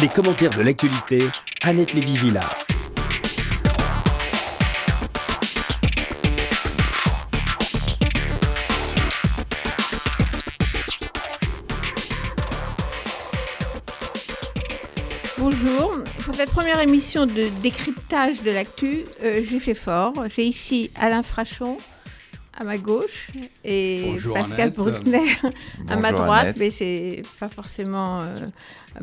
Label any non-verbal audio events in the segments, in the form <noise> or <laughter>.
Les commentaires de l'actualité, Annette Lévy-Villard. Bonjour. Pour cette première émission de décryptage de l'actu, euh, j'ai fait fort. J'ai ici Alain Frachon à ma gauche et Bonjour, Pascal Annette. Bruckner à ma droite, Annette. mais c'est pas forcément euh,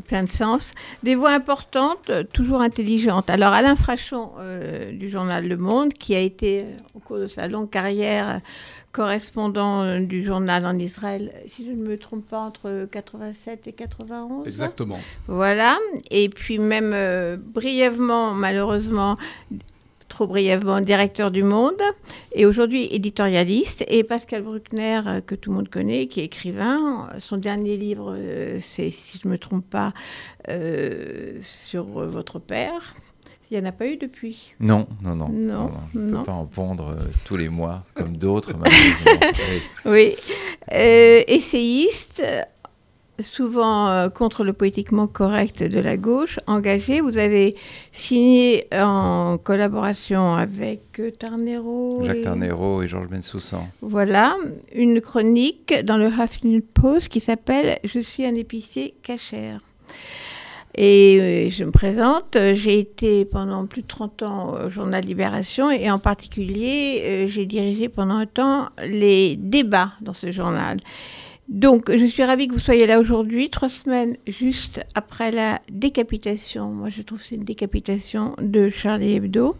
plein de sens. Des voix importantes, euh, toujours intelligentes. Alors Alain Frachon euh, du journal Le Monde, qui a été au cours de sa longue carrière correspondant du journal en Israël, si je ne me trompe pas, entre 87 et 91. Exactement. Voilà. Et puis même euh, brièvement, malheureusement, trop brièvement, directeur du Monde, et aujourd'hui éditorialiste. Et Pascal Bruckner, euh, que tout le monde connaît, qui est écrivain. Son dernier livre, euh, c'est, si je ne me trompe pas, euh, sur votre père. Il n'y en a pas eu depuis? Non, non, non. Non, On ne non. peut pas en pondre euh, tous les mois, comme d'autres, malheureusement. <laughs> Oui. Oui. Euh, essayiste, souvent euh, contre le politiquement correct de la gauche, engagé. Vous avez signé en collaboration avec euh, Tarnero. Jacques et- Tarnero et Georges Bensoussan. Voilà, une chronique dans le Huffington Post qui s'appelle Je suis un épicier cachère. Et euh, je me présente, j'ai été pendant plus de 30 ans au journal Libération et en particulier, j'ai dirigé pendant un temps les débats dans ce journal. Donc, je suis ravie que vous soyez là aujourd'hui, trois semaines juste après la décapitation, moi je trouve que c'est une décapitation de Charlie Hebdo,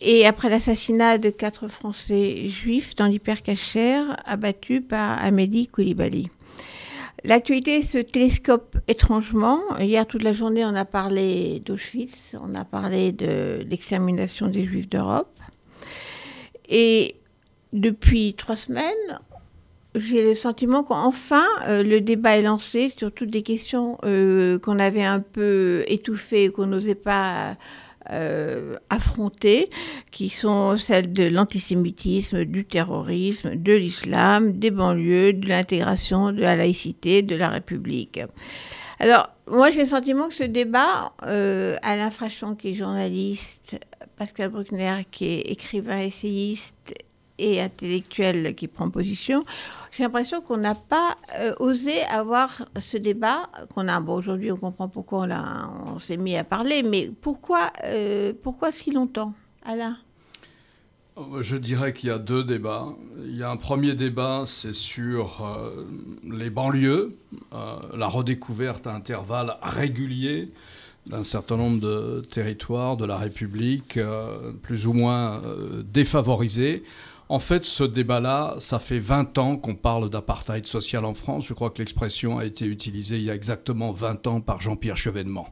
et après l'assassinat de quatre Français juifs dans l'hypercachère abattus par Amélie Koulibaly. L'actualité se télescope étrangement. Hier, toute la journée, on a parlé d'Auschwitz, on a parlé de l'extermination des Juifs d'Europe. Et depuis trois semaines, j'ai le sentiment qu'enfin, euh, le débat est lancé sur toutes des questions euh, qu'on avait un peu étouffées, qu'on n'osait pas euh, affronter, qui sont celles de l'antisémitisme, du terrorisme, de l'islam, des banlieues, de l'intégration, de la laïcité, de la République. Alors, moi, j'ai le sentiment que ce débat, Alain Frachon, qui est journaliste, Pascal Bruckner, qui est écrivain, essayiste et intellectuel qui prend position, j'ai l'impression qu'on n'a pas euh, osé avoir ce débat qu'on a. Bon, aujourd'hui, on comprend pourquoi on, s'est mis à parler, mais pourquoi, euh, pourquoi si longtemps, Alain? Je dirais qu'il y a deux débats. Il y a un premier débat, c'est sur euh, les banlieues, la redécouverte à intervalles réguliers d'un certain nombre de territoires de la République, plus ou moins défavorisés. En fait, ce débat-là, ça fait 20 ans qu'on parle d'apartheid social en France. Je crois que l'expression a été utilisée il y a exactement 20 ans par Jean-Pierre Chevènement.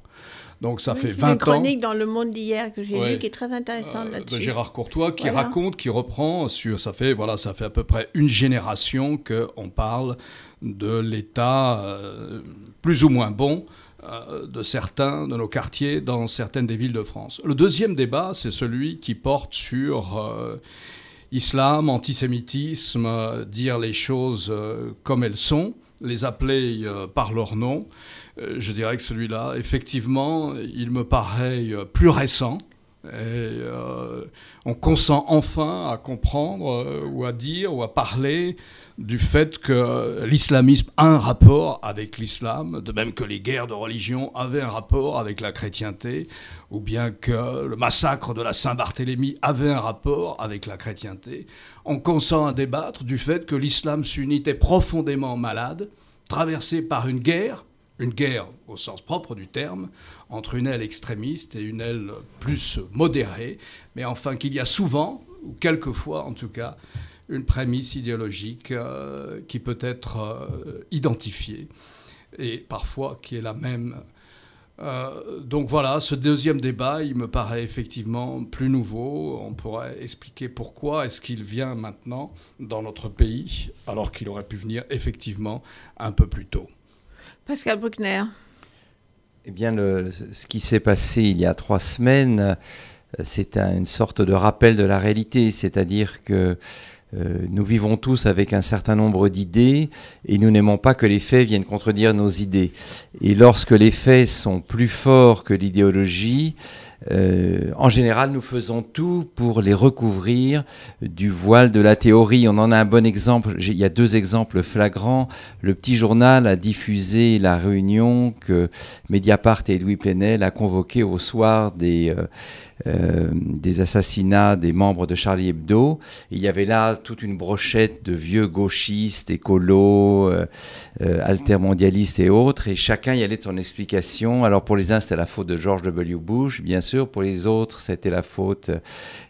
Donc ça Oui, fait c'est 20 une ans. chronique dans Le Monde d'hier que j'ai Ouais. lu qui est très intéressante Euh, là-dessus. de Gérard Courtois qui Voilà. raconte, qui reprend sur ça fait voilà ça fait à peu près une génération que on parle de l'état euh, plus ou moins bon euh, de certains de nos quartiers dans certaines des villes de France. Le deuxième débat c'est celui qui porte sur euh, islam, antisémitisme, dire les choses euh, comme elles sont, les appeler euh, par leur nom. Euh, je dirais que celui-là, effectivement, il me paraît plus récent. Et euh, on consent enfin à comprendre euh, ou à dire ou à parler du fait que l'islamisme a un rapport avec l'islam, de même que les guerres de religion avaient un rapport avec la chrétienté, ou bien que le massacre de la Saint-Barthélemy avait un rapport avec la chrétienté. On consent à débattre du fait que l'islam sunnite est profondément malade, traversé par une guerre, une guerre au sens propre du terme, entre une aile extrémiste et une aile plus modérée, mais enfin qu'il y a souvent, ou quelquefois en tout cas, une prémisse idéologique euh, qui peut être euh, identifiée et parfois qui est la même. Euh, donc voilà, ce deuxième débat, il me paraît effectivement plus nouveau. On pourrait expliquer pourquoi est-ce qu'il vient maintenant dans notre pays, alors qu'il aurait pu venir effectivement un peu plus tôt. Pascal Bruckner. Eh bien, ce qui s'est passé il y a trois semaines, euh, c'est un- une sorte de rappel de la réalité, c'est-à-dire que nous vivons tous avec un certain nombre d'idées et nous n'aimons pas que les faits viennent contredire nos idées. Et lorsque les faits sont plus forts que l'idéologie, euh, en général, nous faisons tout pour les recouvrir du voile de la théorie. On en a un bon exemple. Il y a deux exemples flagrants. Le petit journal a diffusé la réunion que Mediapart et Louis Plenel a convoquée au soir des, euh, des assassinats des membres de Charlie Hebdo. il y avait là toute une brochette de vieux gauchistes, écolos, euh, euh, altermondialistes et autres, et chacun y allait de son explication. Alors pour les uns, c'était la faute de George W. Bush, bien sûr. Pour les autres, c'était la faute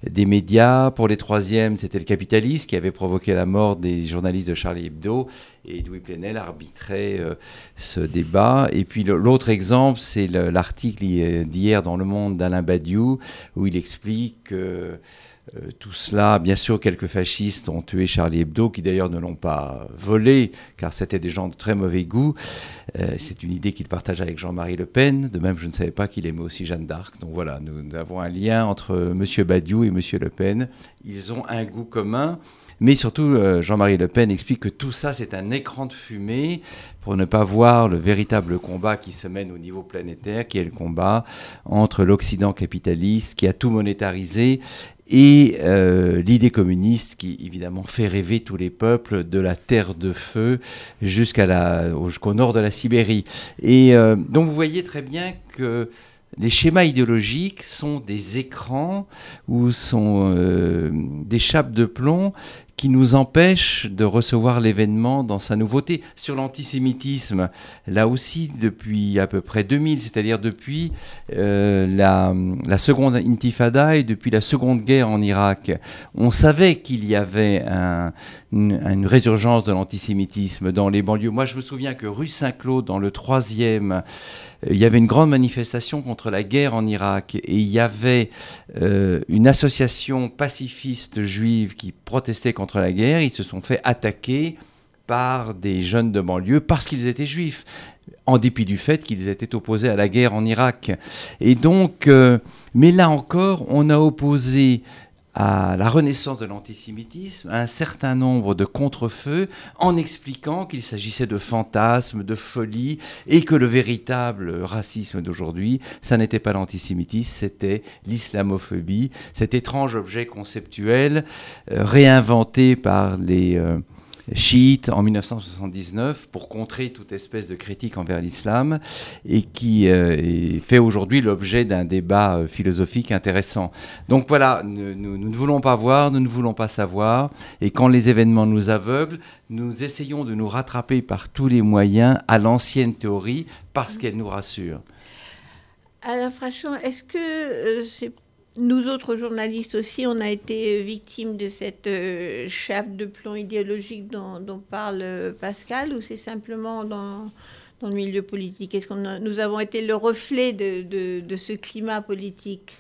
des médias. Pour les troisièmes, c'était le capitalisme qui avait provoqué la mort des journalistes de Charlie Hebdo et Louis Plenel arbitrait euh, ce débat. Et puis l'autre exemple, c'est l'article d'hier dans Le Monde d'Alain Badiou, où il explique que euh, tout cela, bien sûr, quelques fascistes ont tué Charlie Hebdo, qui d'ailleurs ne l'ont pas volé, car c'était des gens de très mauvais goût. Euh, c'est une idée qu'il partage avec Jean-Marie Le Pen. De même, je ne savais pas qu'il aimait aussi Jeanne d'Arc. Donc voilà, nous avons un lien entre M. Badiou et M. Le Pen. Ils ont un goût commun. Mais surtout, euh, Jean-Marie Le Pen explique que tout ça, c'est un écran de fumée pour ne pas voir le véritable combat qui se mène au niveau planétaire, qui est le combat entre l'Occident capitaliste, qui a tout monétarisé, et euh, l'idée communiste qui évidemment fait rêver tous les peuples de la terre de feu jusqu'au nord de la Sibérie. Et euh, donc vous voyez très bien que les schémas idéologiques sont des écrans ou sont des chapes de plomb qui nous empêche de recevoir l'événement dans sa nouveauté. Sur l'antisémitisme, là aussi, depuis à peu près 2000, c'est-à-dire depuis euh, la, la, seconde intifada et depuis la seconde guerre en Irak, on savait qu'il y avait un, une, résurgence de l'antisémitisme dans les banlieues. Moi, je me souviens que rue Saint-Claude, dans le troisième, il y avait une grande manifestation contre la guerre en Irak et il y avait euh, une association pacifiste juive qui protestait contre la guerre. Ils se sont fait attaquer par des jeunes de banlieue parce qu'ils étaient juifs, en dépit du fait qu'ils étaient opposés à la guerre en Irak. Et donc, euh, mais là encore, on a opposé à la renaissance de l'antisémitisme, un certain nombre de contrefeux en expliquant qu'il s'agissait de fantasmes, de folie, et que le véritable racisme d'aujourd'hui, ça n'était pas l'antisémitisme, c'était l'islamophobie, cet étrange objet conceptuel euh, réinventé par les... Euh, chiite en 1979 pour contrer toute espèce de critique envers l'islam et qui euh, fait aujourd'hui l'objet d'un débat euh, philosophique intéressant. Donc voilà, nous, ne voulons pas voir, nous ne voulons pas savoir et quand les événements nous aveuglent, nous essayons de nous rattraper par tous les moyens à l'ancienne théorie parce qu'elle nous rassure. Alors franchement, est-ce que euh, c'est nous autres journalistes aussi, on a été victimes de cette euh, chape de plomb idéologique dont, parle euh, Pascal, ou c'est simplement dans, le milieu politique? Est-ce que nous avons été le reflet de, ce climat politique?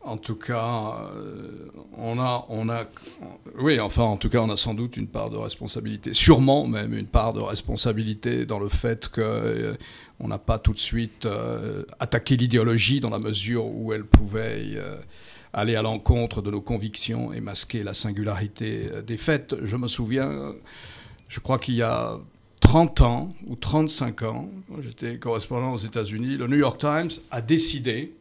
En tout euh, on a, oui, enfin, en tout cas, on a sans doute une part de responsabilité, sûrement même une part de responsabilité dans le fait que on n'a pas tout de suite euh, attaqué l'idéologie dans la mesure où elle pouvait euh, aller à l'encontre de nos convictions et masquer la singularité euh, des faits. Je me souviens, je crois qu'il y a 30 ans ou 35 ans, j'étais correspondant aux États-Unis, le New York Times a décidé,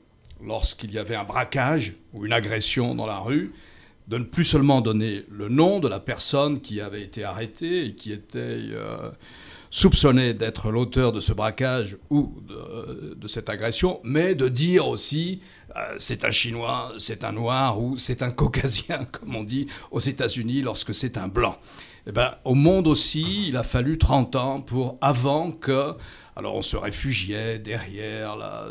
lorsqu'il y avait un braquage ou une agression dans la rue, de ne plus seulement donner le nom de la personne qui avait été arrêtée et qui était soupçonné d'être l'auteur de ce braquage ou de, cette agression, mais de dire aussi euh, c'est un Chinois, c'est un Noir ou c'est un Caucasien, <laughs> comme on dit aux États-Unis lorsque c'est un Blanc. Eh ben, au monde aussi, il a fallu 30 ans pour avant que alors on se réfugiait derrière la,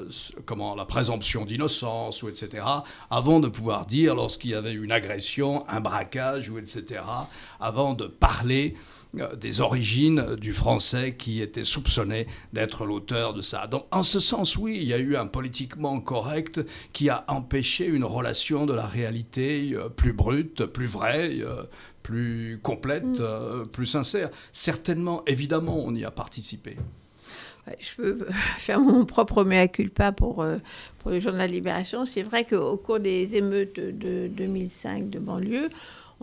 comment, la présomption d'innocence, ou etc., avant de pouvoir dire, lorsqu'il y avait une agression, un braquage, ou etc., avant de parler euh, des origines du français qui était soupçonné d'être l'auteur de ça. Donc en ce sens, oui, il y a eu un politiquement correct qui a empêché une relation de la réalité euh, plus brute, plus vraie, euh, plus complète, mm. plus sincère. Certainement, évidemment, on y a participé. Je peux <laughs> faire mon propre mea culpa pour, pour le journal Libération. C'est vrai qu'au cours des émeutes de 2005 de banlieue,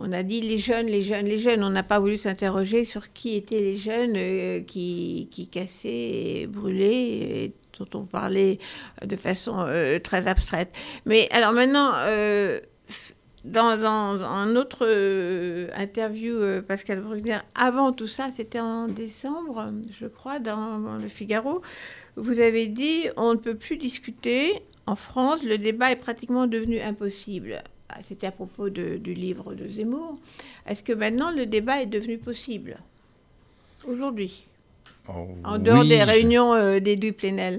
on a dit les jeunes, les jeunes, les jeunes. On n'a pas voulu s'interroger sur qui étaient les jeunes euh, qui, qui cassaient et brûlaient, et dont on parlait de façon euh, très abstraite. Mais alors maintenant, euh, dans, dans, un autre interview, Pascal Brugner, avant tout ça, c'était en décembre, je crois, dans le Figaro, vous avez dit on ne peut plus discuter. En France, le débat est pratiquement devenu impossible. Ah, c'était à propos du livre de Zemmour. Est-ce que maintenant le débat est devenu possible Aujourd'hui oh, En dehors des réunions euh, des deux plénels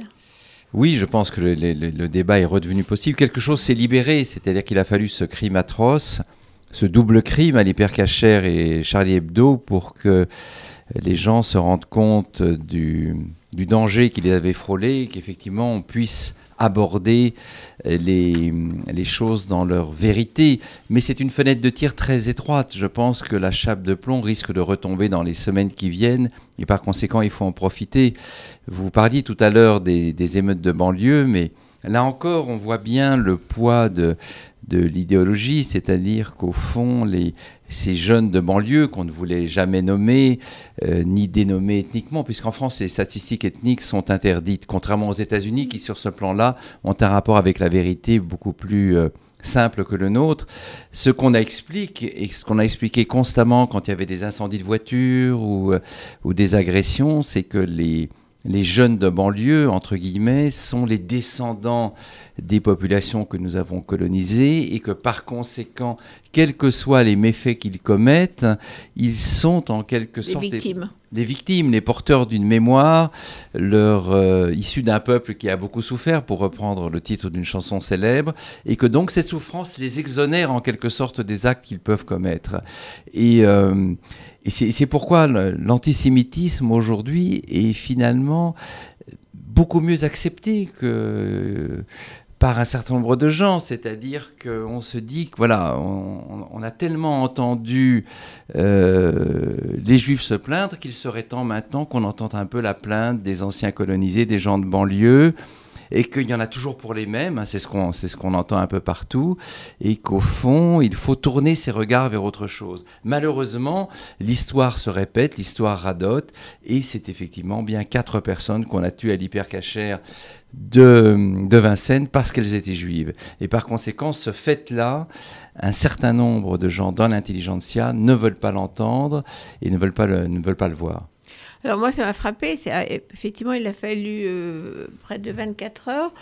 oui, je pense que le, débat est redevenu possible. Quelque chose s'est libéré, c'est-à-dire qu'il a fallu ce crime atroce, ce double crime à l'hypercachère et Charlie Hebdo pour que les gens se rendent compte du, du danger qui les avait frôlés, qu'effectivement on puisse aborder les, les, choses dans leur vérité. Mais c'est une fenêtre de tir très étroite. Je pense que la chape de plomb risque de retomber dans les semaines qui viennent et par conséquent, il faut en profiter. Vous parliez tout à l'heure des, des émeutes de banlieue, mais là encore, on voit bien le poids de, de l'idéologie, c'est-à-dire qu'au fond, les, ces jeunes de banlieue qu'on ne voulait jamais nommer, euh, ni dénommer ethniquement, puisqu'en France, les statistiques ethniques sont interdites, contrairement aux États-Unis qui, sur ce plan-là, ont un rapport avec la vérité beaucoup plus euh, simple que le nôtre. Ce qu'on a expliqué, et ce qu'on a expliqué constamment quand il y avait des incendies de voitures ou, euh, ou des agressions, c'est que les les jeunes de banlieue, entre guillemets, sont les descendants des populations que nous avons colonisées et que par conséquent, quels que soient les méfaits qu'ils commettent, ils sont en quelque sorte victimes. Les, victimes, les porteurs d'une mémoire, leur, euh, issus d'un peuple qui a beaucoup souffert, pour reprendre le titre d'une chanson célèbre, et que donc cette souffrance les exonère en quelque sorte des actes qu'ils peuvent commettre. Et, euh, et c'est pourquoi l'antisémitisme aujourd'hui est finalement beaucoup mieux accepté par un certain nombre de gens, c'est-à-dire qu'on se dit que voilà, on, a tellement entendu euh, les Juifs se plaindre qu'il serait temps maintenant qu'on entende un peu la plainte des anciens colonisés, des gens de banlieue, et qu'il y en a toujours pour les mêmes, hein, c'est ce qu'on ce entend un peu partout, et qu'au fond, il faut tourner ses regards vers autre chose. Malheureusement, l'histoire se répète, l'histoire radote, et c'est effectivement bien quatre personnes qu'on a tuées à l'hypercachère de, de Vincennes parce qu'elles étaient juives. Et par conséquent, ce fait-là, un certain nombre de gens dans l'intelligentsia ne veulent pas l'entendre et ne veulent pas ne veulent pas le voir. Alors moi, ça m'a frappé. Ah, effectivement, il a fallu euh, près de 24 heures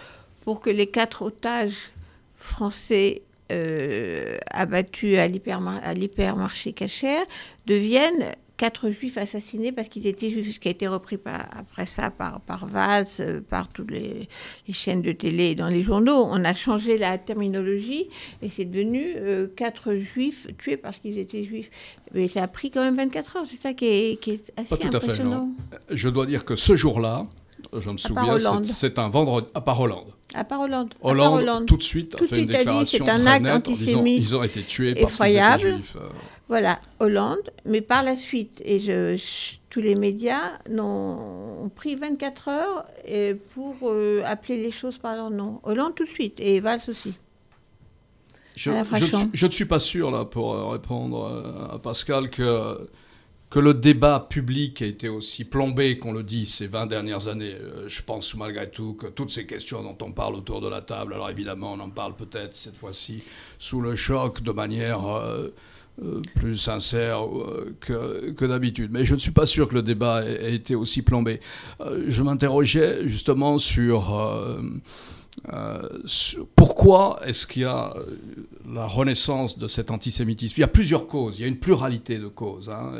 pour que les quatre otages français euh, abattus à l'hypermarché Cachère deviennent quatre juifs assassinés parce qu'ils étaient juifs, ce qui a été repris après ça par, par Valls, euh, par toutes les, chaînes de télé et dans les journaux. On a changé la terminologie et c'est devenu euh, quatre juifs tués parce qu'ils étaient juifs. Mais ça a pris quand même 24 heures, c'est ça qui est, qui est assez Pas tout impressionnant. À fait, Je dois dire que ce jour-là, je me souviens, c'est un vendredi à part Hollande. À part Hollande. Hollande, tout de suite, a fait une déclaration dit, un acte antisémite ils ont été tués parce qu'ils étaient juifs. Voilà, Hollande, mais par la suite, et je, tous les médias ont pris 24 heures pour euh, appeler les choses par leur nom. Hollande tout de suite, et Valls aussi. Je, je, ne suis pas sûr, là, pour euh, répondre euh, à Pascal, que, que le débat public a été aussi plombé qu'on le dit ces 20 dernières années. Je pense malgré tout que toutes ces questions dont on parle autour de la table, alors évidemment, on en parle peut-être cette fois-ci sous le choc de manière euh, plus sincère euh, que, que d'habitude. Mais je ne suis pas sûr que le débat ait, été aussi plombé. Euh, je m'interrogeais justement sur, pourquoi est-ce qu'il y a la renaissance de cet antisémitisme. Il y a plusieurs causes, il y a une pluralité de causes. Hein,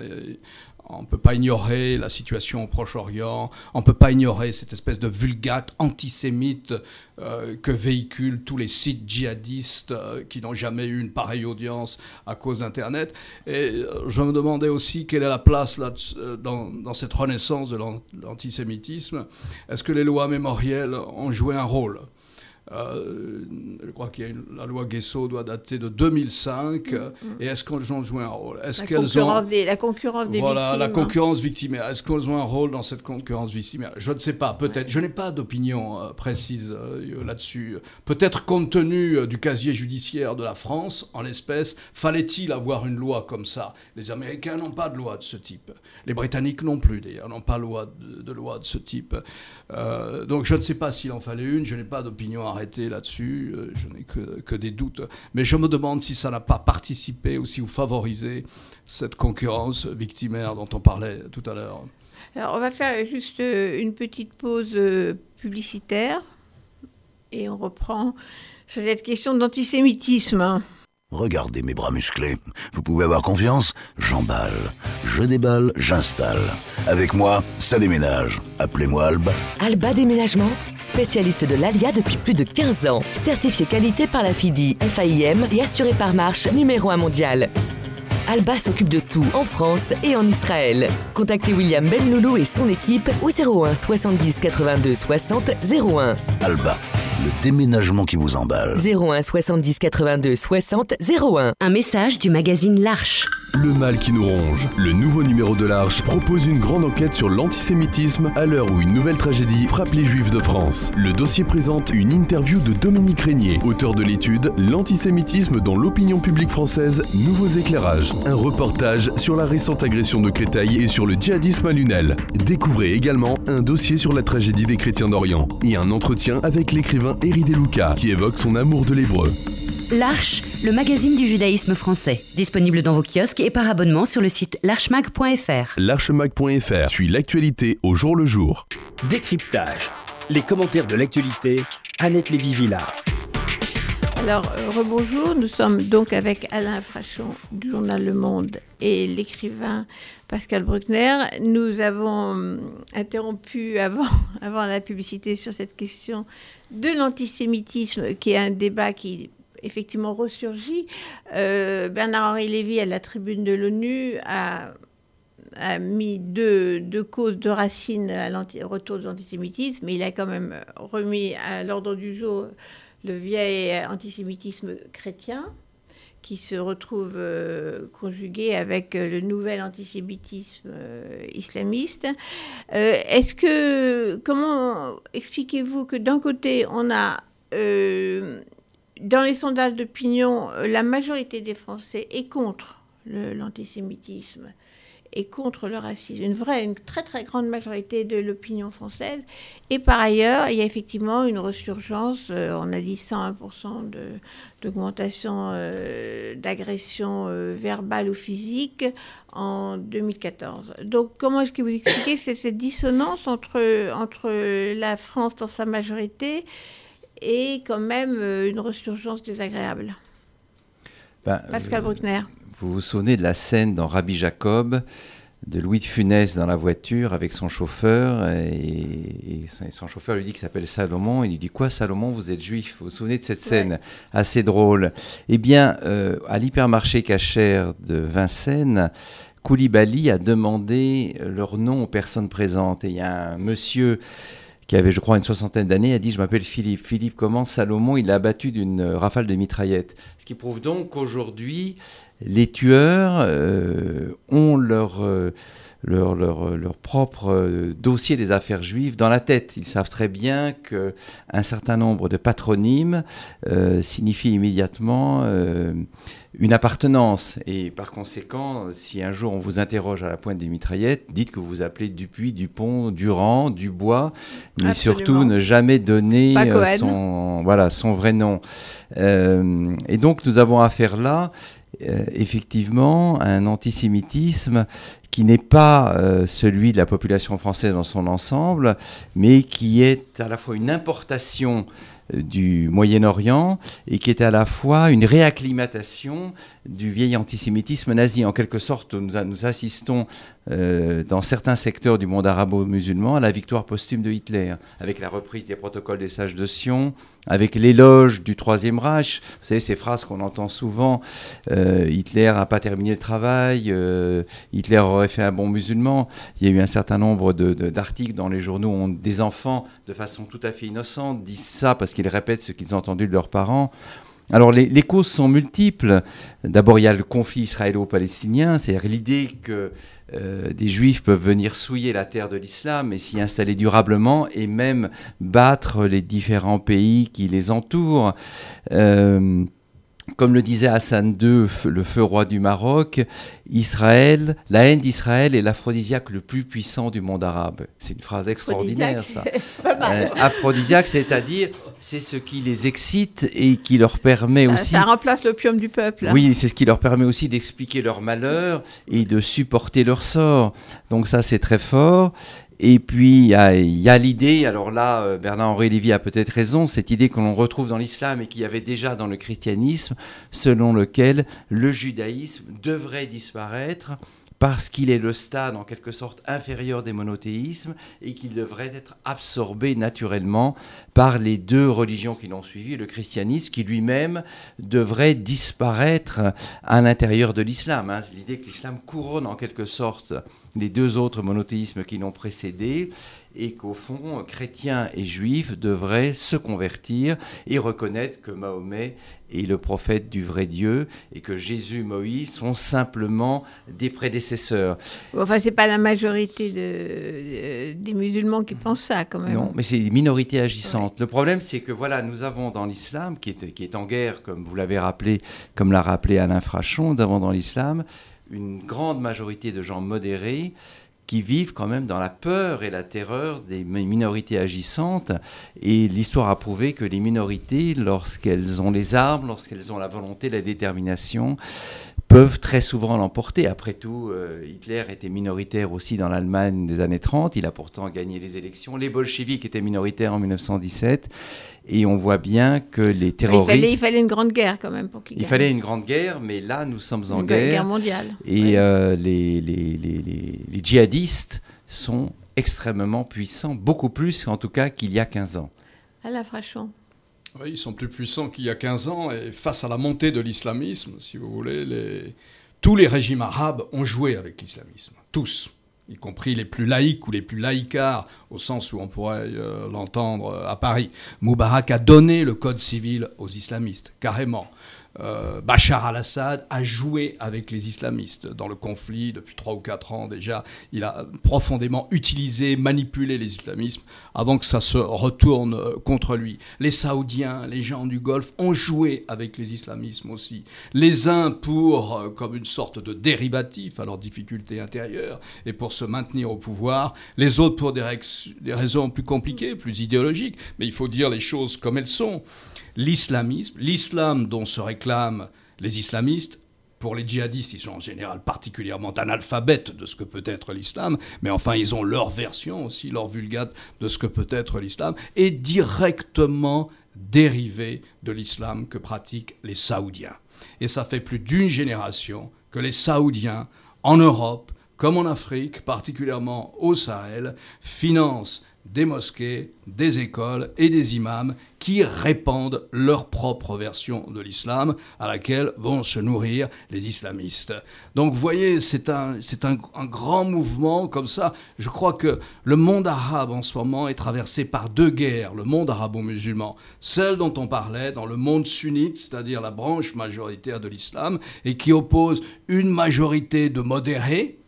on ne peut pas ignorer la situation au Proche-Orient, on ne peut pas ignorer cette espèce de vulgate antisémite euh, que véhiculent tous les sites djihadistes euh, qui n'ont jamais eu une pareille audience à cause d'Internet. Et euh, je me demandais aussi quelle est la place là, dans, dans, cette renaissance de l'antisémitisme. Est-ce que les lois mémorielles ont joué un rôle? Euh, je crois que la loi Guesso doit dater de 2005. Mm, mm. Et est-ce qu'elles ont joué un rôle? Est-ce qu'elles ont des, la concurrence des voilà, victimes la concurrence victimaire. Est-ce qu'elles ont un rôle dans cette concurrence victimaire? Je ne sais pas. Peut-être. Je n'ai pas d'opinion euh, précise euh, là-dessus. Peut-être compte tenu du casier judiciaire de la France, en l'espèce, fallait-il avoir une loi comme ça? Les Américains n'ont pas de loi de ce type. Les Britanniques non plus, d'ailleurs, n'ont pas loi de, loi de ce type. donc je ne sais pas s'il en fallait une. Je n'ai pas d'opinion à là-dessus, euh, je n'ai que, des doutes. Mais je me demande si ça n'a pas participé ou si vous favorisez cette concurrence victimaire dont on parlait tout à l'heure. Alors on va faire juste euh, une petite pause euh, publicitaire et on reprend sur cette question d'antisémitisme. Regardez mes bras musclés. Vous pouvez avoir confiance? J'emballe, je déballe, j'installe. Avec moi, ça déménage. Appelez-moi Alba. Alba Déménagement, spécialiste de l'ALIA depuis plus de 15 ans. Certifié qualité par la FIDI, FAIM et assuré par marche numéro 1 mondial. Alba s'occupe de tout en France et en Israël. Contactez William Benloulou et son équipe au 01 70 82 60 01. Alba le déménagement qui vous emballe. 01 70 82 60 01. Un message du magazine L'Arche. Le mal qui nous ronge. Le nouveau numéro de l'Arche propose une grande enquête sur l'antisémitisme à l'heure où une nouvelle tragédie frappe les Juifs de France. Le dossier présente une interview de Dominique Régnier, auteur de l'étude L'antisémitisme dans l'opinion publique française, nouveaux éclairages. Un reportage sur la récente agression de Créteil et sur le djihadisme à Lunel. Découvrez également un dossier sur la tragédie des chrétiens d'Orient et un entretien avec l'écrivain écrivain Deluca, qui évoque son amour de l'hébreu. L'Arche, le magazine du judaïsme français, disponible dans vos kiosques et par abonnement sur le site l'archemag.fr. L'archemag.fr suit l'actualité au jour le jour. Décryptage. Les commentaires de l'actualité, Annette Lévy-Villard. Alors, euh, rebonjour, nous sommes donc avec Alain Frachon du journal Le Monde et l'écrivain Pascal Bruckner. Nous avons euh, interrompu avant, <laughs> avant la publicité sur cette question de l'antisémitisme, qui est un débat qui effectivement ressurgit. Euh, Bernard-Henri Lévy, à la tribune de l'ONU, a, mis deux, causes de racines à retour de l'antisémitisme, mais il a quand même remis à l'ordre du jour le vieil antisémitisme chrétien qui se retrouve euh, conjugué avec euh, le nouvel antisémitisme euh, islamiste. Est-ce que comment expliquez-vous que d'un côté on a dans les sondages d'opinion la majorité des Français est contre l'antisémitisme? Et contre le racisme, une vraie, une très très grande majorité de l'opinion française. Et par ailleurs, il y a effectivement une resurgence, euh, on a dit 101% d'augmentation euh, d'agression euh, verbale ou physique en 2014. Donc comment est-ce que vous expliquez cette dissonance entre, entre la France dans sa majorité et quand même une resurgence désagréable? Ben, Pascal Bruckner. Vous vous souvenez de la scène dans Rabbi Jacob de Louis de Funès dans la voiture avec son chauffeur et, son chauffeur lui dit qu'il s'appelle Salomon. Il lui dit quoi Salomon vous êtes juif? Vous vous souvenez de cette scène assez drôle? Eh bien euh, à l'hypermarché cachère de Vincennes Koulibaly a demandé leur nom aux personnes présentes. Et il y a un monsieur qui avait, je crois, une soixantaine d'années, a dit Je m'appelle Philippe. Philippe, comment Salomon, il l'a abattu d'une rafale de mitraillette. Ce qui prouve donc qu'aujourd'hui, les tueurs euh, ont leur, euh, leur, leur, leur, propre euh, dossier des affaires juives dans la tête. Ils savent très bien qu'un certain nombre de patronymes signifient immédiatement une appartenance. Et par conséquent, si un jour on vous interroge à la pointe des mitraillettes, dites que vous vous appelez Dupuis, Dupont, Durand, Dubois, mais surtout ne jamais donner son, voilà, son vrai nom. et donc nous avons affaire là euh, effectivement un antisémitisme qui n'est pas euh, celui de la population française dans son ensemble, mais qui est à la fois une importation euh, du Moyen-Orient et qui est à la fois une réacclimatation du vieil antisémitisme nazi. En quelque sorte, nous, nous assistons euh, dans certains secteurs du monde arabo-musulman à la victoire posthume de Hitler, avec la reprise des protocoles des sages de Sion, avec l'éloge du Troisième Reich. Vous savez, ces phrases qu'on entend souvent, euh, Hitler n'a pas terminé le travail, Hitler aurait fait un bon musulman. Il y a eu un certain nombre d'articles dans les journaux où des enfants, de façon tout à fait innocente, disent ça parce qu'ils répètent ce qu'ils ont entendu de leurs parents. Alors les, les causes sont multiples. D'abord, il y a le conflit israélo-palestinien, c'est-à-dire l'idée que euh, des juifs peuvent venir souiller la terre de l'islam et s'y installer durablement et même battre les différents pays qui les entourent. Euh, comme le disait Hassan II, le feu roi du Maroc, Israël, la haine d'Israël est l'aphrodisiaque le plus puissant du monde arabe. C'est une phrase extraordinaire, ça. <laughs> Euh, aphrodisiaque, c'est-à-dire, c'est ce qui les excite et qui leur permet aussi. Ça remplace l'opium du peuple. hein. Oui, c'est ce qui leur permet aussi d'expliquer leur malheur et de supporter leur sort. Donc ça, c'est très fort. Et puis, il y a, l'idée, alors là, euh, Bernard-Henri Lévy a peut-être raison, cette idée que l'on retrouve dans l'islam et qu'il y avait déjà dans le christianisme, selon lequel le judaïsme devrait disparaître parce qu'il est le stade en quelque sorte inférieur des monothéismes et qu'il devrait être absorbé naturellement par les deux religions qui l'ont suivi, le christianisme qui lui-même devrait disparaître à l'intérieur de l'islam. hein. L'idée que l'islam couronne en quelque sorte les deux autres monothéismes qui l'ont précédé et qu'au fond, chrétiens et juifs devraient se convertir et reconnaître que Mahomet est le prophète du vrai Dieu et que Jésus, Moïse sont simplement des prédécesseurs. Enfin, c'est pas la majorité de, de- des musulmans qui pensent ça, quand même. Non, mais c'est des minorités agissantes. Le problème, c'est que voilà, nous avons dans l'islam, qui est, qui est en guerre, comme vous l'avez rappelé, comme l'a rappelé Alain Frachon, nous avons dans l'islam une grande majorité de gens modérés qui vivent quand même dans la peur et la terreur des mi- minorités agissantes. Et l'histoire a prouvé que les minorités, lorsqu'elles ont les armes, lorsqu'elles ont la volonté, la détermination, peuvent très souvent l'emporter. Après tout, euh, Hitler était minoritaire aussi dans l'Allemagne des années 30. Il a pourtant gagné les élections. Les bolcheviks étaient minoritaires en 1917. Et on voit bien que les il, terroristes... fallait, il fallait une grande guerre, quand même, pour qu'il Il gagne. fallait une grande guerre, mais là, nous sommes en Une guerre. guerre mondiale. Et Ouais. euh, les, les, les, les- les djihadistes sont extrêmement puissants, beaucoup plus en tout cas qu'il y a 15 ans. Alain Frachon. Oui, ils sont plus puissants qu'il y a 15 ans et face à la montée de l'islamisme, si vous voulez, tous les régimes arabes ont joué avec l'islamisme. Tous. Y compris les plus laïcs ou les plus laïcards, au sens où on pourrait euh, l'entendre euh, à Paris. Moubarak a donné le code civil aux islamistes, carrément. Euh, Bachar al-Assad a joué avec les islamistes dans le conflit depuis trois ou quatre ans déjà. Il a profondément utilisé, manipulé les islamismes avant que ça se retourne euh, contre lui. Les Saoudiens, les gens du Golfe ont joué avec les islamismes aussi. Les uns pour euh, comme une sorte de dérivatif à leurs difficultés intérieures et pour se maintenir au pouvoir. Les autres pour des raisons plus compliquées, plus idéologiques. Mais il faut dire les choses comme elles sont. L'islamisme, l'islam dont se réclament les islamistes, pour les djihadistes, ils sont en général particulièrement analphabètes de ce que peut être l'islam, mais enfin, ils ont leur version aussi, leur vulgate de ce que peut être l'islam, et directement dérivé de l'islam que pratiquent les Saoudiens. Et ça fait plus d'une génération que les Saoudiens, en Europe, comme en Afrique, particulièrement au Sahel, financent des mosquées, des écoles et des imams qui répandent leur propre version de l'islam à laquelle vont se nourrir les islamistes. Donc vous voyez, c'est un, un grand mouvement comme ça. Je crois que le monde arabe en ce moment est traversé par deux guerres, le monde arabo-musulman. Celle dont on parlait dans le monde sunnite, c'est-à-dire la branche majoritaire de l'islam, et qui oppose une majorité de modérés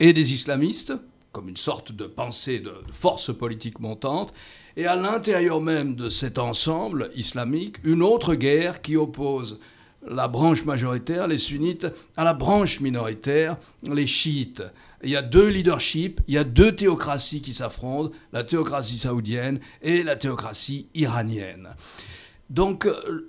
et des islamistes, comme une sorte de pensée de, force politique montante, et à l'intérieur même de cet ensemble islamique, une autre guerre qui oppose la branche majoritaire, les sunnites, à la branche minoritaire, les chiites. Il y a deux leaderships, il y a deux théocraties qui s'affrontent, la théocratie saoudienne et la théocratie iranienne. Donc euh,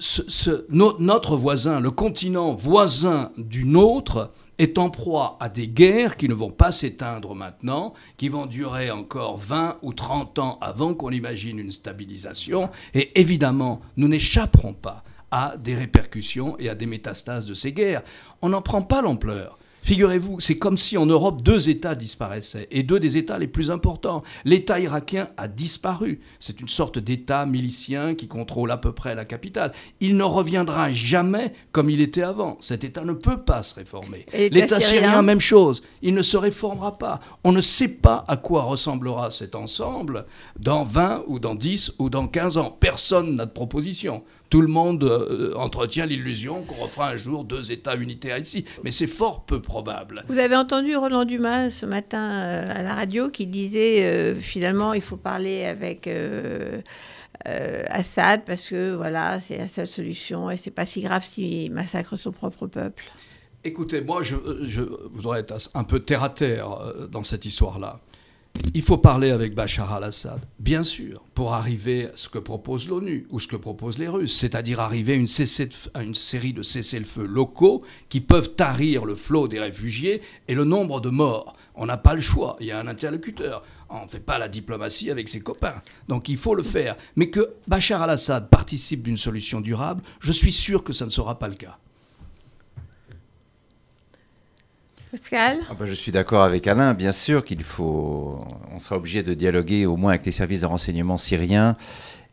notre voisin, le continent voisin du nôtre, est en proie à des guerres qui ne vont pas s'éteindre maintenant, qui vont durer encore 20 ou 30 ans avant qu'on imagine une stabilisation. Et évidemment, nous n'échapperons pas à des répercussions et à des métastases de ces guerres. On n'en prend pas l'ampleur. Figurez-vous, c'est comme si en Europe deux États disparaissaient, et deux des États les plus importants. L'État irakien a disparu. C'est une sorte d'État milicien qui contrôle à peu près la capitale. Il ne reviendra jamais comme il était avant. Cet État ne peut pas se réformer. L'État syrien, même chose. Il ne se réformera pas. On ne sait pas à quoi ressemblera cet ensemble dans 20 ou dans 10 ou dans 15 ans. Personne n'a de proposition. Tout le monde euh, entretient l'illusion qu'on refera un jour deux États unitaires ici, mais c'est fort peu probable. Vous avez entendu Roland Dumas ce matin euh, à la radio qui disait euh, finalement il faut parler avec Assad parce que voilà c'est la seule solution et c'est pas si grave s'il massacre son propre peuple. Écoutez, moi je, je voudrais être un peu terre à terre dans cette histoire-là. Il faut parler avec Bachar al-Assad, bien sûr, pour arriver à ce que propose l'ONU ou ce que proposent les Russes, c'est-à-dire arriver à une, série de cessez-le-feu locaux qui peuvent tarir le flot des réfugiés et le nombre de morts. On n'a pas le choix, il y a un interlocuteur. On ne fait pas la diplomatie avec ses copains. Donc il faut le faire. Mais que Bachar al-Assad participe d'une solution durable, je suis sûr que ça ne sera pas le cas. Pascal ah bah, Je suis d'accord avec Alain, bien sûr qu'il faut. On sera obligé de dialoguer au moins avec les services de renseignement syriens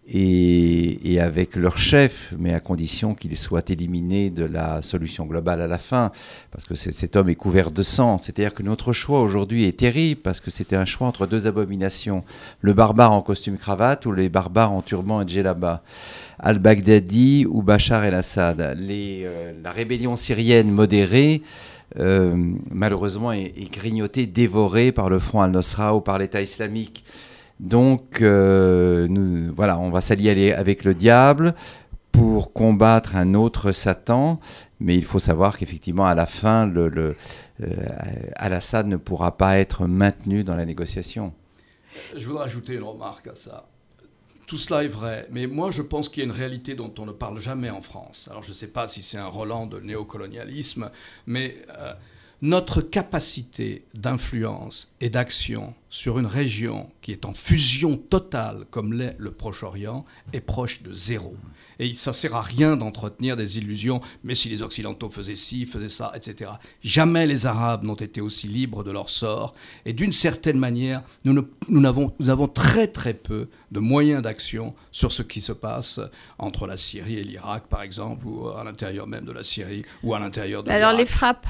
et, avec leur chef, mais à condition qu'il soit éliminé de la solution globale à la fin, parce que cet homme est couvert de sang. C'est-à-dire que notre choix aujourd'hui est terrible, parce que c'était un choix entre deux abominations, le barbare en costume cravate ou les barbares en turban et djellaba, al-Baghdadi ou Bachar el-Assad. Euh, la rébellion syrienne modérée euh, malheureusement est, grignoté, dévoré par le Front al-Nosra ou par l'État islamique. Donc, euh, voilà, on va s'allier avec le diable pour combattre un autre Satan, mais il faut savoir qu'effectivement, à la fin, euh, Al-Assad ne pourra pas être maintenu dans la négociation. Je voudrais ajouter une remarque à ça. Tout cela est vrai, mais moi je pense qu'il y a une réalité dont on ne parle jamais en France. Alors je ne sais pas si c'est un Roland de néocolonialisme, mais euh, notre capacité d'influence et d'action sur une région qui est en fusion totale comme l'est le Proche-Orient est proche de zéro. Et ça ne sert à rien d'entretenir des illusions, mais si les Occidentaux faisaient ci, faisaient ça, etc. Jamais les Arabes n'ont été aussi libres de leur sort. Et d'une certaine manière, nous, nous, avons, nous avons très très peu de moyens d'action sur ce qui se passe entre la Syrie et l'Irak, par exemple, ou à l'intérieur même de la Syrie, ou à l'intérieur de Alors les frappes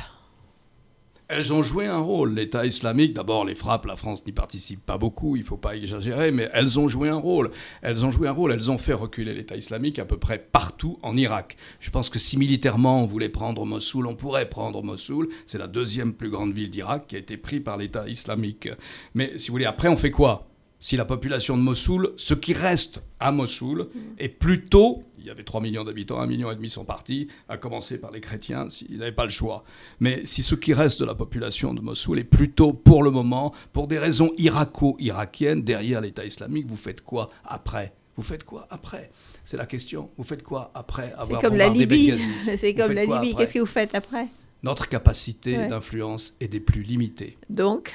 elles ont joué un rôle. L'État islamique, d'abord, les frappes, la France n'y participe pas beaucoup, il ne faut pas exagérer, mais elles ont joué un rôle. Elles ont joué un rôle, elles ont fait reculer l'État islamique à peu près partout en Irak. Je pense que si militairement on voulait prendre Mossoul, on pourrait prendre Mossoul. C'est la deuxième plus grande ville d'Irak qui a été prise par l'État islamique. Mais si vous voulez, après, on fait quoi? Si la population de Mossoul, ce qui reste à Mossoul, est plutôt, y avait 3 millions d'habitants, 1,5 million et demi sont partis, à commencer par les chrétiens, s'ils n'avaient pas le choix. Mais si ce qui reste de la population de Mossoul est plutôt, pour le moment, pour des raisons irako-irakiennes, derrière l'État islamique, vous faites quoi après? Vous faites quoi après? C'est la question. Vous faites quoi après avoir C'est comme la Libye. <laughs> C'est comme la Libye. Qu'est-ce que vous faites après? Notre capacité d'influence est des plus limitées. Donc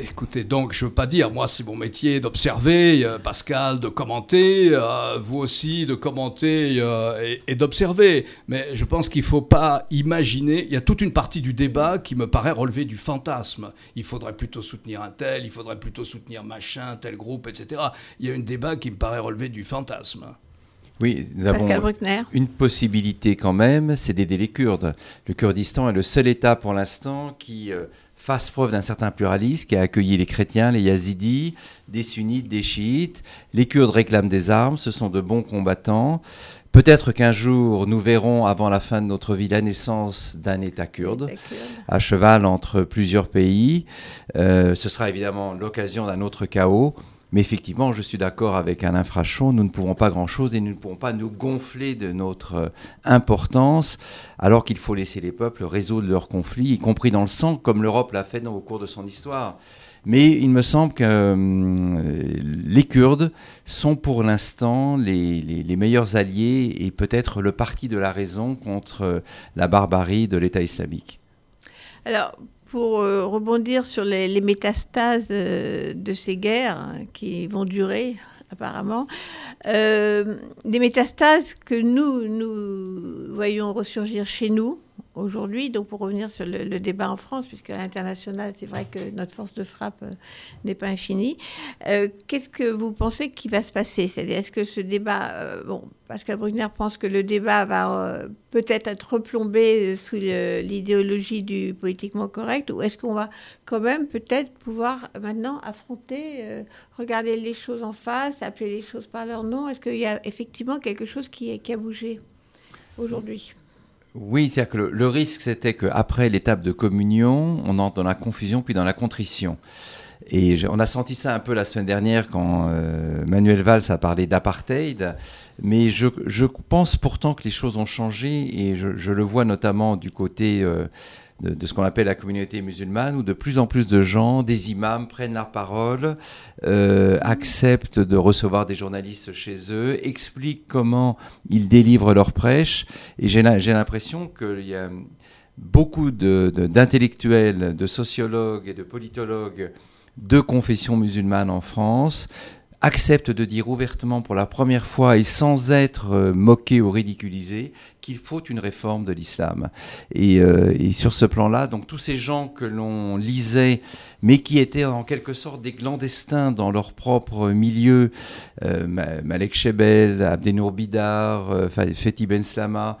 écoutez, donc, je ne veux pas dire, moi, c'est mon métier d'observer, euh, Pascal, de commenter, euh, vous aussi, de commenter et, d'observer. Mais je pense qu'il ne faut pas imaginer. Il y a toute une partie du débat qui me paraît relever du fantasme. Il faudrait plutôt soutenir un tel, il faudrait plutôt soutenir machin, tel groupe, etc. Il y a un débat qui me paraît relever du fantasme. Oui, nous avons une possibilité quand même, c'est d'aider les Kurdes. Le Kurdistan est le seul État pour l'instant qui fasse preuve d'un certain pluralisme, qui a accueilli les chrétiens, les yazidis, des sunnites, des chiites. Les Kurdes réclament des armes, ce sont de bons combattants. Peut-être qu'un jour, nous verrons, avant la fin de notre vie, la naissance d'un État kurde, à cheval entre plusieurs pays. Euh, ce sera évidemment l'occasion d'un autre chaos. Mais effectivement, je suis d'accord avec Alain Frachon, nous ne pouvons pas grand-chose et nous ne pouvons pas nous gonfler de notre euh, importance, alors qu'il faut laisser les peuples résoudre leurs conflits, y compris dans le sang, comme l'Europe l'a fait au cours de son histoire. Mais il me semble que euh, les Kurdes sont pour l'instant les, les, meilleurs alliés et peut-être le parti de la raison contre euh, la barbarie de l'État islamique. Alors, pour euh, rebondir sur les, métastases euh, de ces guerres hein, qui vont durer apparemment, euh, des métastases que nous, nous voyons ressurgir chez nous, aujourd'hui. Donc, pour revenir sur le, débat en France, puisque à l'international, c'est vrai que notre force de frappe euh, n'est pas infinie. Euh, qu'est-ce que vous pensez qui va se passer? C'est-à-dire, est-ce que ce débat, euh, bon, Pascal Brugner pense que le débat va peut-être être replombé sous l'idéologie du politiquement correct, ou est-ce qu'on va quand même peut-être pouvoir maintenant affronter, regarder les choses en face, appeler les choses par leur nom? Est-ce qu'il y a effectivement quelque chose qui a bougé aujourd'hui? Oui, c'est-à-dire que le, risque, c'était qu'après l'étape de communion, on entre dans la confusion puis dans la contrition. Et on a senti ça un peu la semaine dernière quand euh, Manuel Valls a parlé d'apartheid. Mais je, pense pourtant que les choses ont changé et je, le vois notamment du côté euh, de, ce qu'on appelle la communauté musulmane, où de plus en plus de gens, des imams, prennent la parole, euh, acceptent de recevoir des journalistes chez eux, expliquent comment ils délivrent leur prêche. Et j'ai l'impression qu'il y a beaucoup d'intellectuels, de, de sociologues et de politologues de confession musulmane en France accepte de dire ouvertement pour la première fois et sans être euh, moqué ou ridiculisé qu'il faut une réforme de l'islam. Euh, et, sur ce plan-là, donc tous ces gens que l'on lisait, mais qui étaient en quelque sorte des clandestins dans leur propre milieu, euh, Malek Shebel, Abdenour Bidar, Fethi Ben Slama,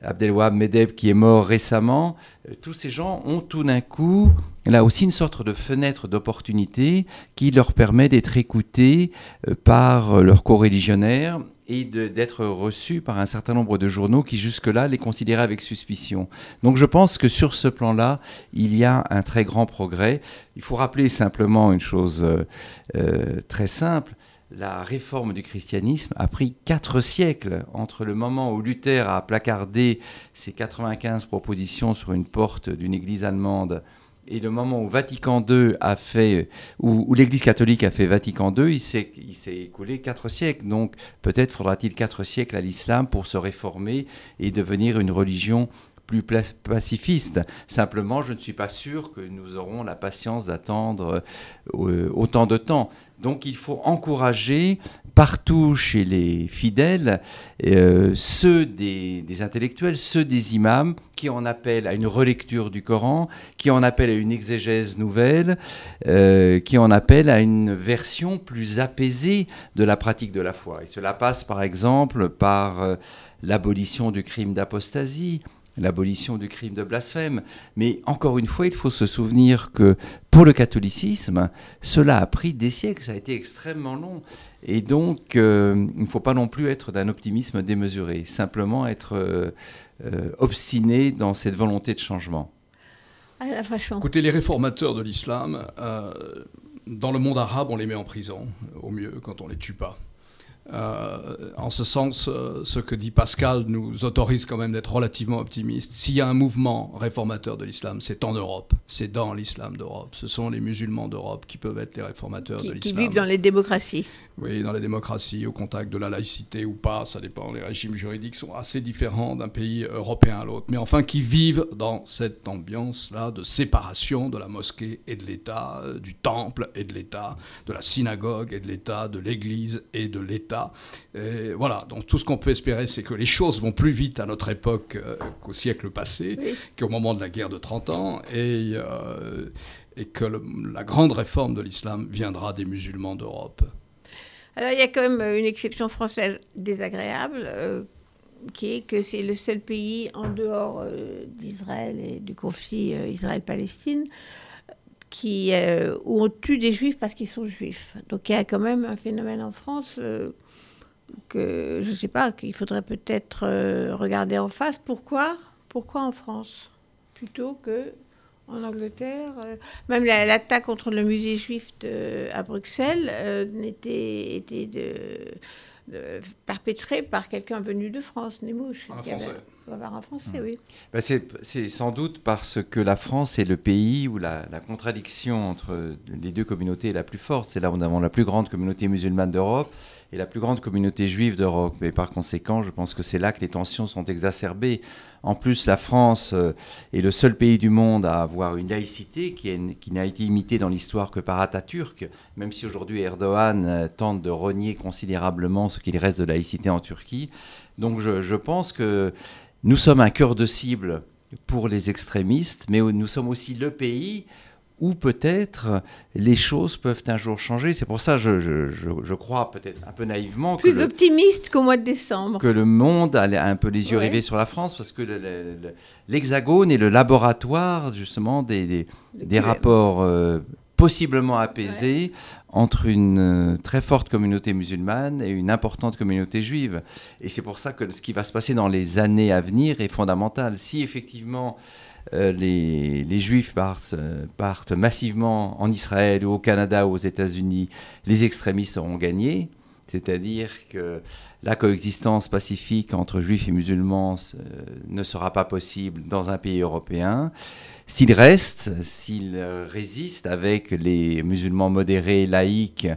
Abdelwahab Medeb qui est mort récemment, tous ces gens ont tout d'un coup là aussi une sorte de fenêtre d'opportunité qui leur permet d'être écoutés euh, par euh, leurs co-religionnaires et d'être reçus par un certain nombre de journaux qui jusque-là les considéraient avec suspicion. Donc je pense que sur ce plan-là, il y a un très grand progrès. Il faut rappeler simplement une chose euh, très simple. La réforme du christianisme a pris quatre siècles entre le moment où Luther a placardé ses 95 propositions sur une porte d'une église allemande et le moment où Vatican II a fait, où, l'Église catholique a fait Vatican II, il s'est, il s'est écoulé quatre siècles. Donc peut-être faudra-t-il quatre siècles à l'islam pour se réformer et devenir une religion plus pacifiste. Simplement, je ne suis pas sûr que nous aurons la patience d'attendre euh, autant de temps. Donc il faut encourager partout chez les fidèles, euh, ceux des, intellectuels, ceux des imams, qui en appellent à une relecture du Coran, qui en appellent à une exégèse nouvelle, euh, qui en appellent à une version plus apaisée de la pratique de la foi. Et cela passe par exemple par l'abolition du crime d'apostasie, l'abolition du crime de blasphème. Mais encore une fois, il faut se souvenir que pour le catholicisme, cela a pris des siècles, ça a été extrêmement long. Et donc, euh, il ne faut pas non plus être d'un optimisme démesuré, simplement être euh, euh, obstiné dans cette volonté de changement. Écoutez, les réformateurs de l'islam, dans le monde arabe, on les met en prison, au mieux, quand on ne les tue pas. Euh, en ce sens, euh, ce que dit Pascal nous autorise quand même d'être relativement optimistes. S'il y a un mouvement réformateur de l'islam, c'est en Europe, c'est dans l'islam d'Europe. Ce sont les musulmans d'Europe qui peuvent être les réformateurs de l'islam. Qui vivent dans les démocraties. Oui, dans les démocraties, au contact de la laïcité ou pas, ça dépend. Les régimes juridiques sont assez différents d'un pays européen à l'autre. Mais enfin, qui vivent dans cette ambiance-là de séparation de la mosquée et de l'État, euh, du temple et de l'État, de la synagogue et de l'État, de l'Église et de l'État. Voilà, donc tout ce qu'on peut espérer, c'est que les choses vont plus vite à notre époque euh, qu'au siècle passé, qu'au moment de la guerre de 30 ans. Et. Euh, et que la grande réforme de l'islam viendra des musulmans d'Europe. Alors il y a quand même euh, une exception française désagréable, euh, qui est que c'est le seul pays en dehors euh, d'Israël et du conflit Israël-Palestine qui, où on tue des juifs parce qu'ils sont juifs. Donc il y a quand même un phénomène en France que je ne sais pas, qu'il faudrait peut-être regarder en face. Pourquoi? Pourquoi en France? Plutôt que en Angleterre. Euh, même l'attaque contre le musée juif à Bruxelles euh, était, était de, perpétrée par quelqu'un venu de France, Nemouche. Un Français. un Français, oui. Ben, c'est sans doute parce que la France est le pays où la, la, contradiction entre les deux communautés est la plus forte. C'est là où nous avons la plus grande communauté musulmane d'Europe et la plus grande communauté juive d'Europe. Et par conséquent, je pense que c'est là que les tensions sont exacerbées. En plus, la France euh, est le seul pays du monde à avoir une laïcité qui, n'a été imitée dans l'histoire que par Atatürk, même si aujourd'hui Erdogan euh, tente de renier considérablement ce qu'il reste de laïcité en Turquie. Donc je, je pense que nous sommes un cœur de cible pour les extrémistes, mais nous sommes aussi le pays où peut-être les choses peuvent un jour changer. C'est pour ça que je, je, crois peut-être un peu naïvement Plus optimiste qu'au mois de décembre. Que le monde a un peu les yeux rivés sur la France parce que l'Hexagone est le laboratoire justement des, des, rapports euh, possiblement apaisés entre une euh, très forte communauté musulmane et une importante communauté juive. Et c'est pour ça que ce qui va se passer dans les années à venir est fondamental. Si effectivement euh, les, Juifs euh, partent, massivement en Israël ou au Canada ou aux États-Unis, les extrémistes auront gagné. C'est-à-dire que la coexistence pacifique entre juifs et musulmans euh, ne sera pas possible dans un pays européen. S'ils restent, s'ils résistent avec les musulmans modérés, laïcs,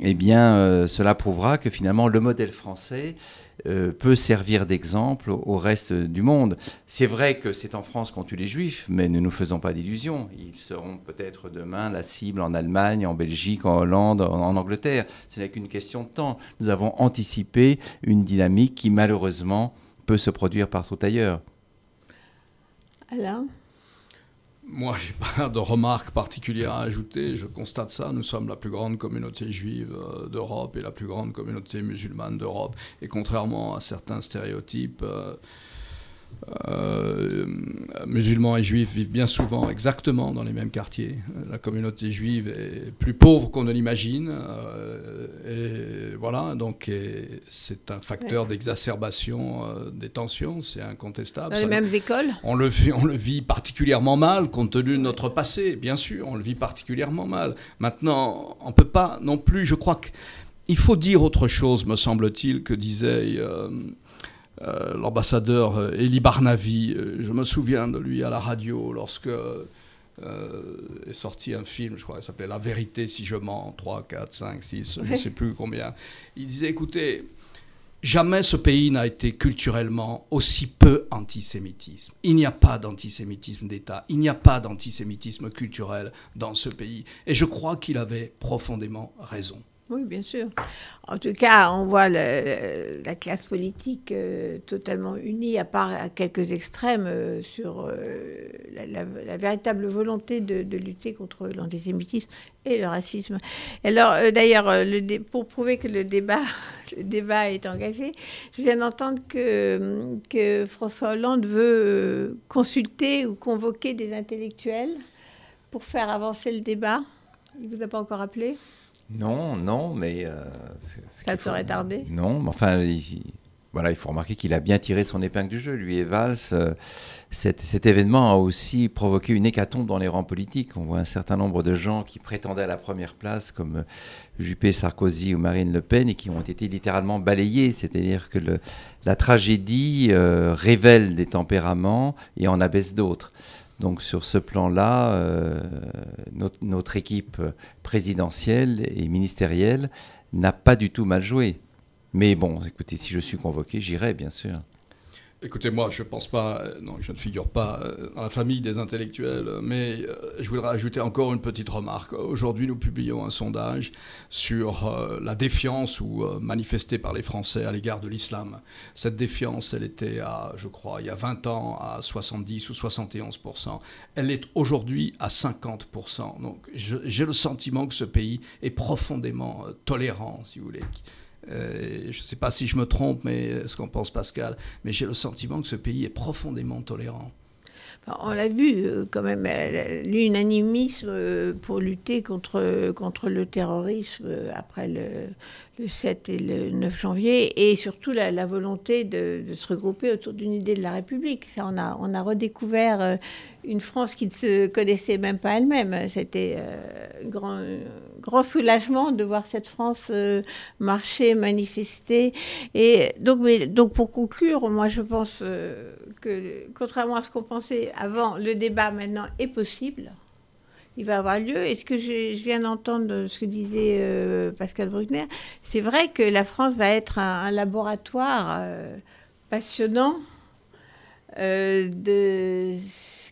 eh bien, cela prouvera que finalement le modèle français euh, peut servir d'exemple au reste du monde. C'est vrai que c'est en France qu'on tue les juifs, mais ne nous faisons pas d'illusions. Ils seront peut-être demain la cible en Allemagne, en Belgique, en Hollande, en, Angleterre. Ce n'est qu'une question de temps. Nous avons anticipé une dynamique qui malheureusement peut se produire partout ailleurs. Alain? Moi, je n'ai pas de remarques particulières à ajouter. Je constate ça. Nous sommes la plus grande communauté juive euh, d'Europe et la plus grande communauté musulmane d'Europe. Et contrairement à certains stéréotypes, euh, musulmans et juifs vivent bien souvent exactement dans les mêmes quartiers. La communauté juive est plus pauvre qu'on ne l'imagine. Euh, et voilà, donc c'est un facteur d'exacerbation euh, des tensions, c'est incontestable. Dans les mêmes écoles? on le, vit, on le vit particulièrement mal, compte tenu de notre passé, bien sûr, on le vit particulièrement mal. Maintenant, on ne peut pas non plus, je crois qu'il faut dire autre chose, me semble-t-il, que disait... Euh, l'ambassadeur euh, Eli Barnavi. Euh, je me souviens de lui à la radio lorsque est sorti un film, je crois, qui s'appelait La vérité si je mens, 3, 4, 5, 6, je ne sais plus combien. Il disait, écoutez, jamais ce pays n'a été culturellement aussi peu antisémitisme. Il n'y a pas d'antisémitisme d'État, il n'y a pas d'antisémitisme culturel dans ce pays. Et je crois qu'il avait profondément raison. Oui, bien sûr. En tout cas, on voit la classe politique euh, totalement unie, à part à quelques extrêmes, euh, sur euh, la, véritable volonté de, lutter contre l'antisémitisme et le racisme. Alors, d'ailleurs, pour prouver que <laughs> le débat, est engagé, je viens d'entendre que, que François Hollande veut consulter ou convoquer des intellectuels pour faire avancer le débat. Il ne vous a pas encore appelé? Non, non, mais... Euh, ça serait tardé Non, mais enfin, il, voilà, il faut remarquer qu'il a bien tiré son épingle du jeu. Lui et Valls, euh, cet, événement a aussi provoqué une hécatombe dans les rangs politiques. On voit un certain nombre de gens qui prétendaient à la première place, comme Juppé, Sarkozy ou Marine Le Pen, et qui ont été littéralement balayés. C'est-à-dire que la tragédie euh, révèle des tempéraments et en abaisse d'autres. Donc sur ce plan-là, euh, notre, équipe présidentielle et ministérielle n'a pas du tout mal joué. Mais bon, écoutez, si je suis convoqué, j'irai, bien sûr. Écoutez, moi, euh, je ne figure pas euh, dans la famille des intellectuels, mais euh, je voudrais ajouter encore une petite remarque. Aujourd'hui, nous publions un sondage sur la défiance ou manifestée par les Français à l'égard de l'islam. Cette défiance, elle était je crois, il y a 20 ans à 70 ou 71% Elle est aujourd'hui à 50% Donc, j'ai le sentiment que ce pays est profondément tolérant, si vous voulez. Euh, je ne sais pas si je me trompe, mais ce qu'en pense Pascal, mais j'ai le sentiment que ce pays est profondément tolérant. On l'a vu euh, quand même, l'unanimisme euh, pour lutter contre, contre le terrorisme après le, le 7 et le 9 janvier, et surtout la, volonté de, se regrouper autour d'une idée de la République. Ça, on, a, on a redécouvert euh, une France qui ne se connaissait même pas elle-même. C'était un euh, grand, grand soulagement de voir cette France euh, marcher, manifester. Et donc, donc, pour conclure, moi, je pense que, contrairement à ce qu'on pensait avant, le débat maintenant est possible il va avoir lieu. Et ce que je, viens d'entendre, ce que disait euh, Pascal Bruckner, c'est vrai que la France va être un, laboratoire euh, passionnant euh, de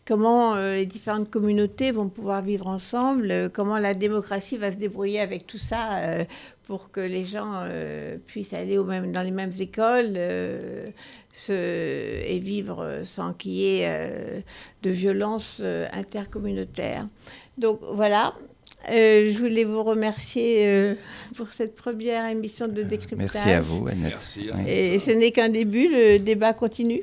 comment les différentes communautés vont pouvoir vivre ensemble, comment la démocratie va se débrouiller avec tout ça pour que les gens euh, puissent aller au même, dans les mêmes écoles euh, se, et vivre sans qu'il y ait euh, de violence euh, intercommunautaire. Donc voilà. Euh, je voulais vous remercier euh, pour cette première émission de décryptage. Merci à vous, Annette. Merci. Et ce n'est qu'un début, le débat continue.